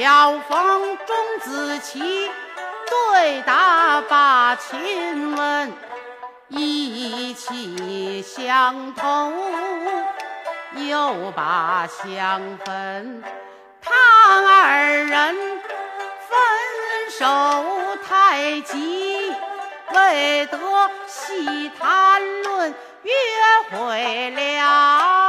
巧逢钟子期对答把亲问，意气相投又把相分。他二人分手太急，未得细谈论约会了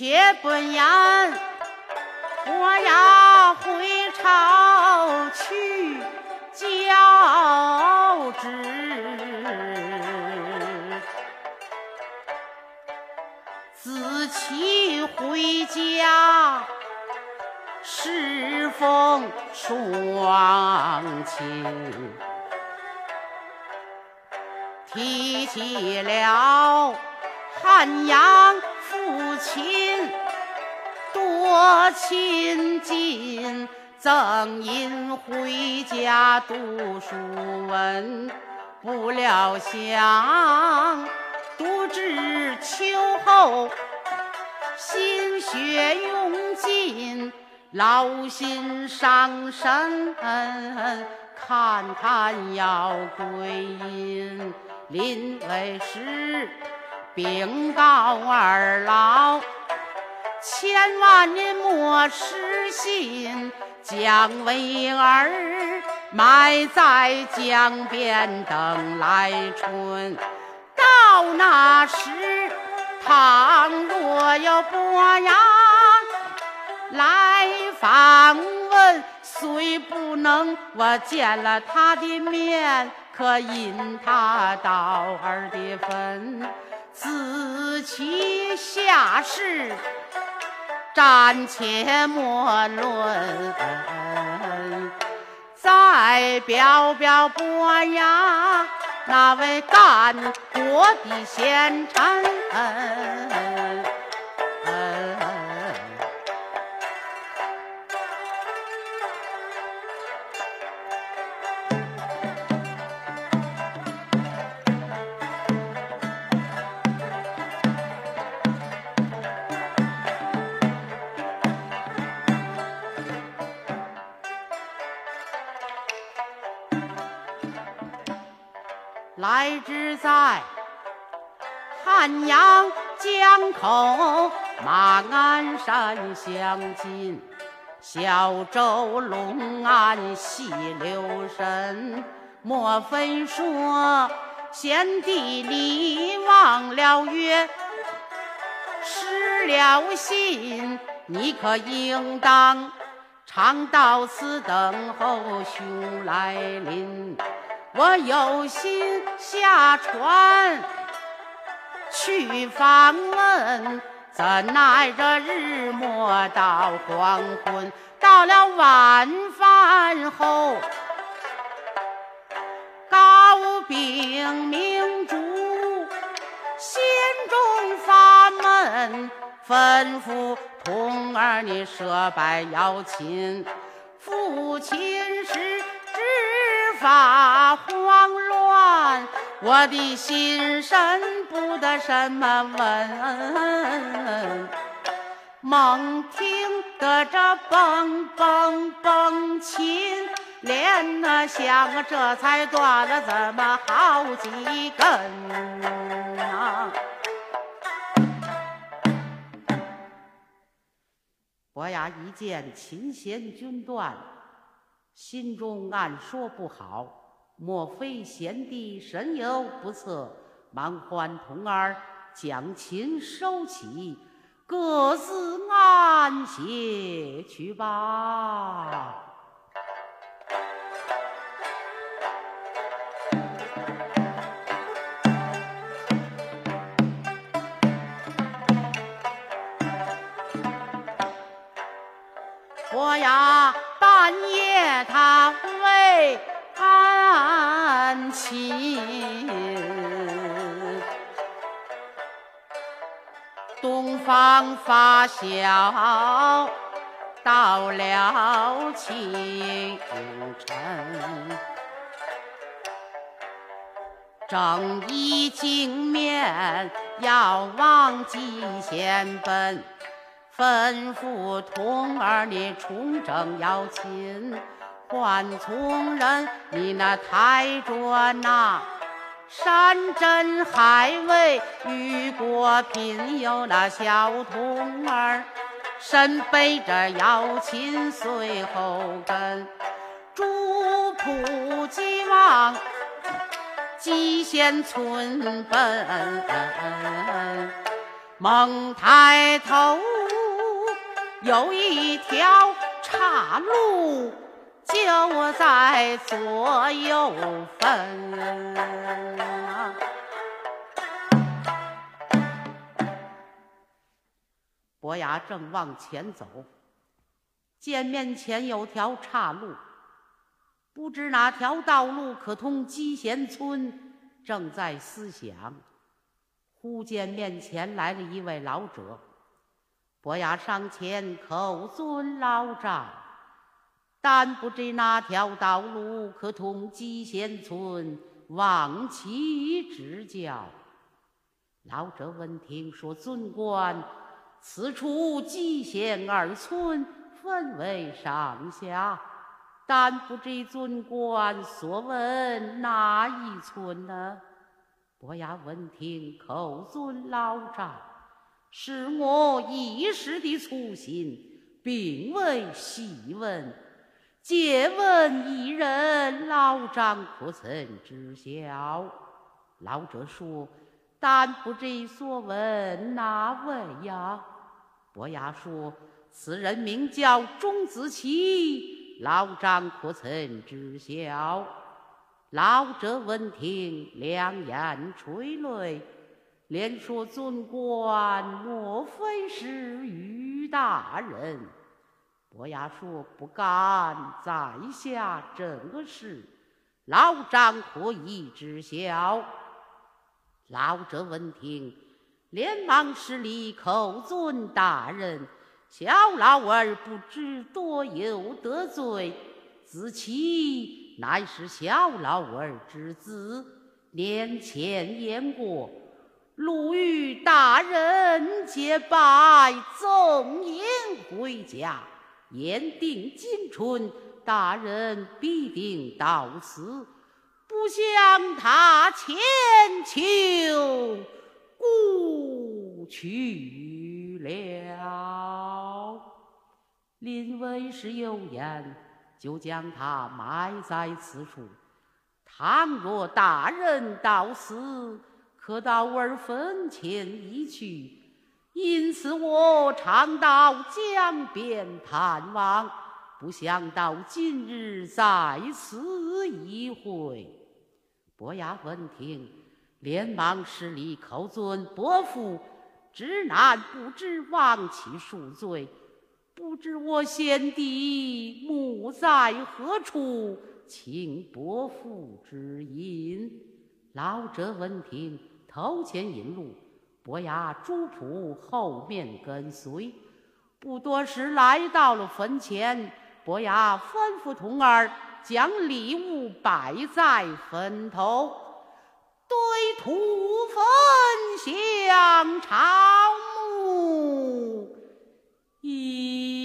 且不言，我要回朝去交旨。子期回家，侍奉双亲。提起了汉阳父亲，多亲近，赠银回家读书文，不料想读至秋后，心血用尽，劳心伤神，看看要归阴。临危时，禀告二老，千万您莫失信，将为儿埋在江边等来春。到那时，倘若有伯牙来访问，虽不能我见了他的面，可引他到儿的坟。子期下世，暂且莫论。再表表伯牙那位干国的贤臣。来之在汉阳江口马鞍山相近，小舟龙岸细留神。莫非说贤弟你忘了约，失了信？你可应当常到此等候兄来临。我有心下船去访问，怎奈这日没到黄昏，到了晚饭后，高禀明主，心中发闷，吩咐童儿你设拜邀亲，父亲是。发慌乱，我的心神不得什么稳。猛听得这嘣嘣嘣琴，连那响这才断了这么好几根啊！伯牙一见琴弦均断，心中暗说不好，莫非贤弟神游不测？忙唤童儿将琴收起，各自安歇去吧。伯牙半夜他为安寝。东方发晓，到了清晨，正衣镜面要往蓟县奔，吩咐童儿你重整要亲，唤从人你那抬着那。山珍海味，与果品有那小童儿，身背着瑶琴随后跟，朱仆急往蓟县村奔。猛抬头，有一条岔路。就在左右分。伯牙正往前走，见面前有条岔路，不知哪条道路可通鸡贤村，正在思想，忽见面前来了一位老者，伯牙上前叩尊老丈。但不知哪条道路可通蓟县村，望其指教。老者闻听说：“尊官，此处蓟县二村分为上下，但不知尊官所问哪一村呢？”伯牙闻听，叩尊老丈，是我一时的粗心，并未细问。借问一人，老张可曾知晓？老者说：“但不知所问哪位呀？”伯牙说：“此人名叫钟子期，老张可曾知晓？”老者闻听，两眼垂泪，连说：“尊官，莫非是于大人？”伯牙说：“不敢在下正事，老丈可以知晓？”老者闻听，连忙施礼叩尊大人：“小老儿不知多有得罪，子期乃是小老儿之子，年前言过，路与大人结拜，纵饮回家。”言定今春，大人必定到此，不想他前秋故去了。临为时有言，就将他埋在此处。倘若大人到此，可到儿坟前一去。因此我常到江边探望，不想到今日在此一会。伯牙闻听，连忙施礼叩尊伯父，直男不知，望其恕罪。不知我先帝墓在何处，请伯父指引。老者闻听，头前引路。伯牙朱仆后面跟随，不多时来到了坟前。伯牙吩咐童儿将礼物摆在坟头，堆土坟香朝暮一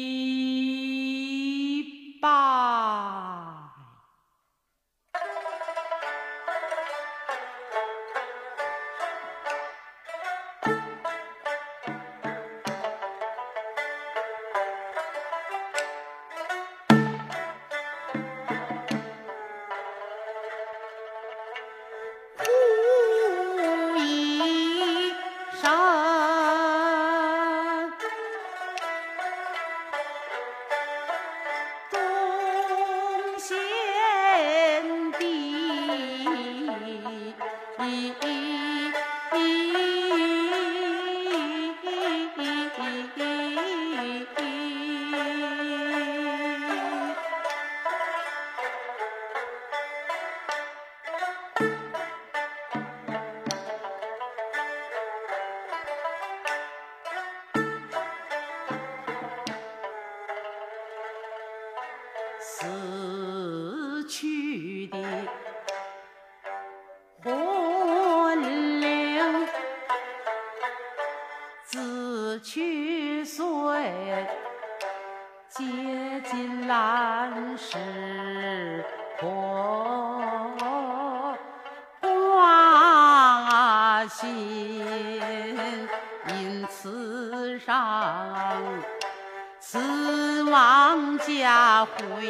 四王家回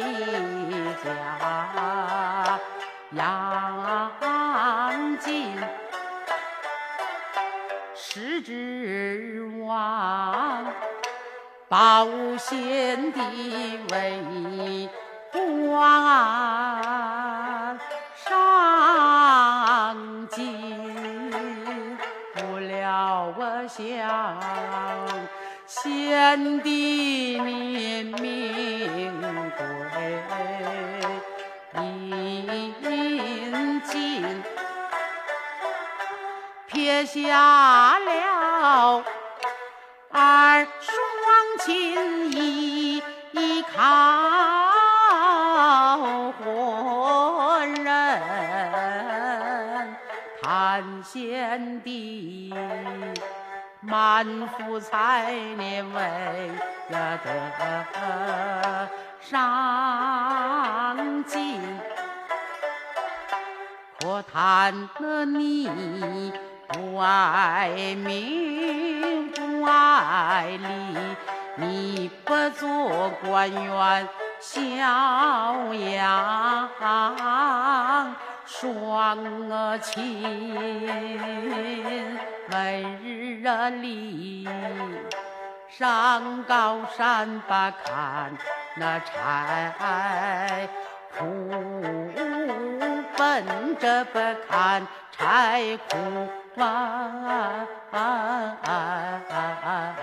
家，杨进十指王保先帝为官。上进不了我乡。先帝明明贵，引进撇下了儿双亲，依靠活人，叹先帝。满腹才念为呀得上进，可叹了你不爱民不爱利，你不做官员逍遥双亲，每日啊里上高山把砍那柴，苦奔着不看柴苦啊啊啊啊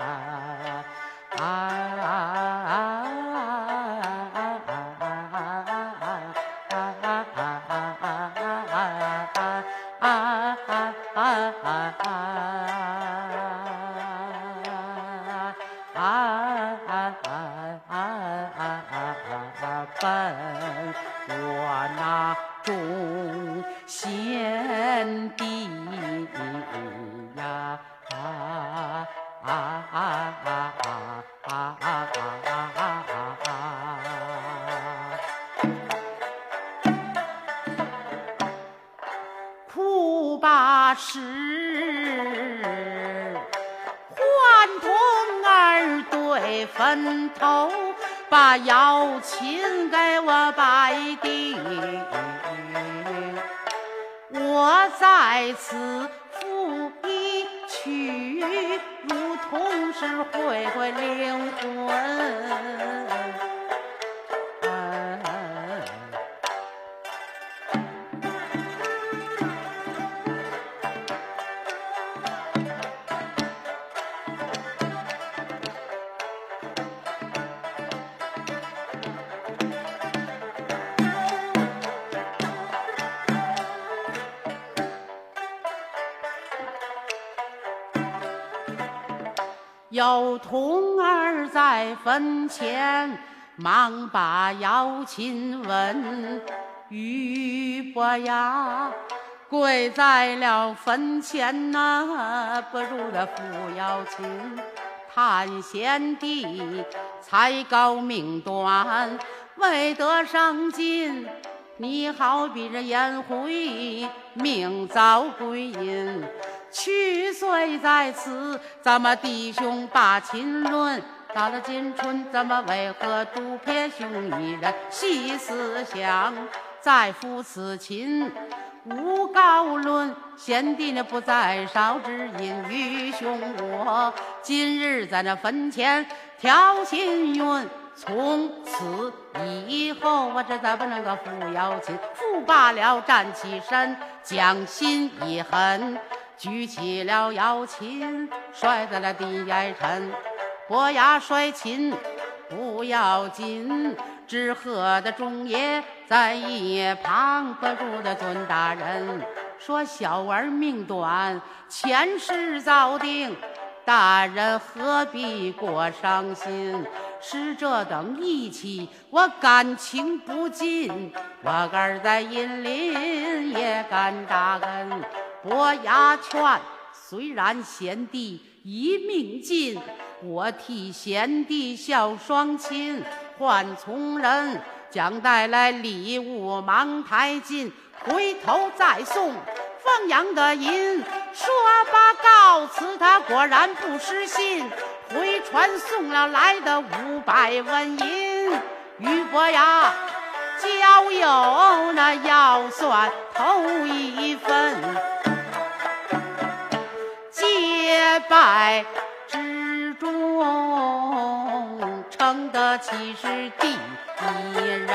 啊啊啊啊啊啊啊啊啊啊啊！哭罢时。坟头把瑶琴给我摆定，我在此回回灵魂。有童儿在坟前，忙把瑶琴问，玉伯呀，跪在了坟前呐，不如那扶瑶琴叹贤弟才高命短，未得上进，你好比这颜回，命遭归阴。去岁在此，咱们弟兄把亲论。到了今春，咱们为何独撇兄一人？细思想，再赴此亲，无高论。贤弟呢不在少，只因愚兄我今日在那坟前调心云。从此以后，我这再不能够扶摇亲，扶罢了，站起身，将心一横。举起了瑶琴，摔在了地下沉。伯牙摔琴不要紧，只喝的众爷在一旁不住的尊大人说：“小儿命短，前世早定，大人何必过伤心？是这等义气，我感情不尽。我儿在阴林也敢扎根。”伯牙劝虽然贤弟一命尽我替贤弟孝双亲换从人将带来礼物忙抬进回头再送。凤阳的银说罢告辞他果然不失信回传送了来的五百文银于伯牙交友那要算头一份。拜之中，称得起是第一人。